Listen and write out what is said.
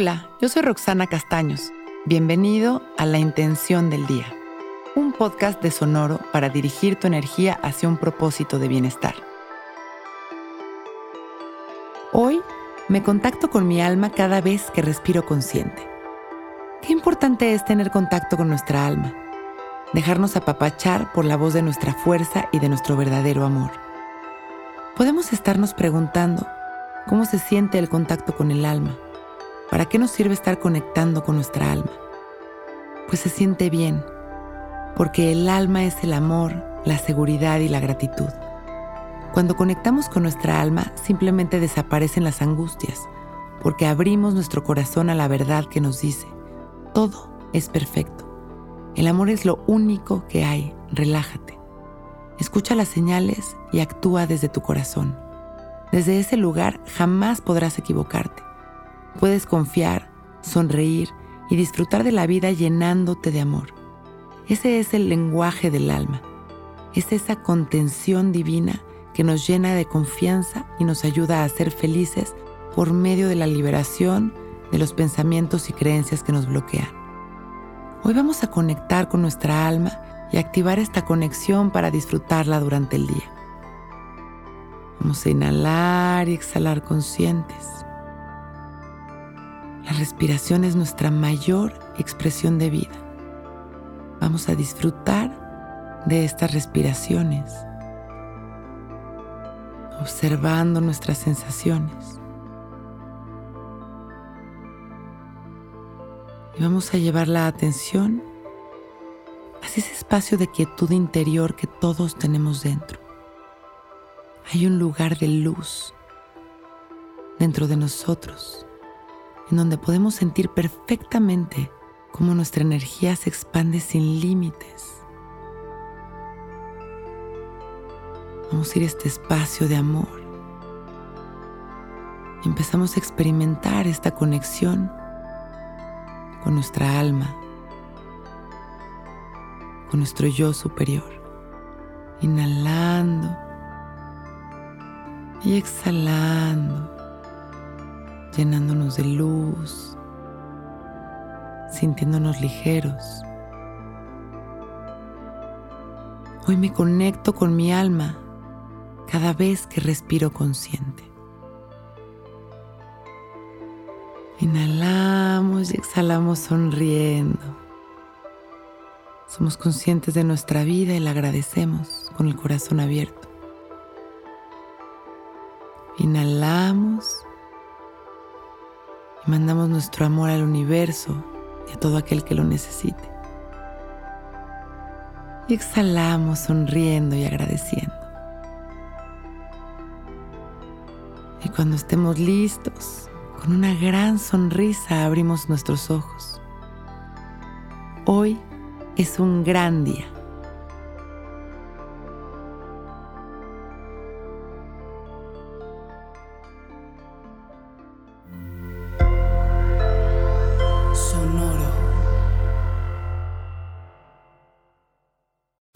Hola, yo soy Roxana Castaños. Bienvenido a La Intención del Día, un podcast de Sonoro para dirigir tu energía hacia un propósito de bienestar. Hoy me contacto con mi alma cada vez que respiro consciente. Qué importante es tener contacto con nuestra alma, dejarnos apapachar por la voz de nuestra fuerza y de nuestro verdadero amor. Podemos estarnos preguntando cómo se siente el contacto con el alma ¿Para qué nos sirve estar conectando con nuestra alma? Pues se siente bien, porque el alma es el amor, la seguridad y la gratitud. Cuando conectamos con nuestra alma, simplemente desaparecen las angustias, porque abrimos nuestro corazón a la verdad que nos dice, todo es perfecto. El amor es lo único que hay, relájate. Escucha las señales y actúa desde tu corazón. Desde ese lugar jamás podrás equivocarte. Puedes confiar, sonreír y disfrutar de la vida llenándote de amor. Ese es el lenguaje del alma. Es esa contención divina que nos llena de confianza y nos ayuda a ser felices por medio de la liberación de los pensamientos y creencias que nos bloquean. Hoy vamos a conectar con nuestra alma y activar esta conexión para disfrutarla durante el día. Vamos a inhalar y exhalar conscientes. La respiración es nuestra mayor expresión de vida. Vamos a disfrutar de estas respiraciones, observando nuestras sensaciones. Y vamos a llevar la atención hacia ese espacio de quietud interior que todos tenemos dentro. Hay un lugar de luz dentro de nosotros en donde podemos sentir perfectamente cómo nuestra energía se expande sin límites. Vamos a ir a este espacio de amor. Empezamos a experimentar esta conexión con nuestra alma, con nuestro yo superior. Inhalando y exhalando llenándonos de luz, sintiéndonos ligeros. Hoy me conecto con mi alma cada vez que respiro consciente. Inhalamos y exhalamos sonriendo. Somos conscientes de nuestra vida y la agradecemos con el corazón abierto. Inhalamos y mandamos nuestro amor al universo y a todo aquel que lo necesite. Y exhalamos sonriendo y agradeciendo. Y cuando estemos listos, con una gran sonrisa abrimos nuestros ojos. Hoy es un gran día.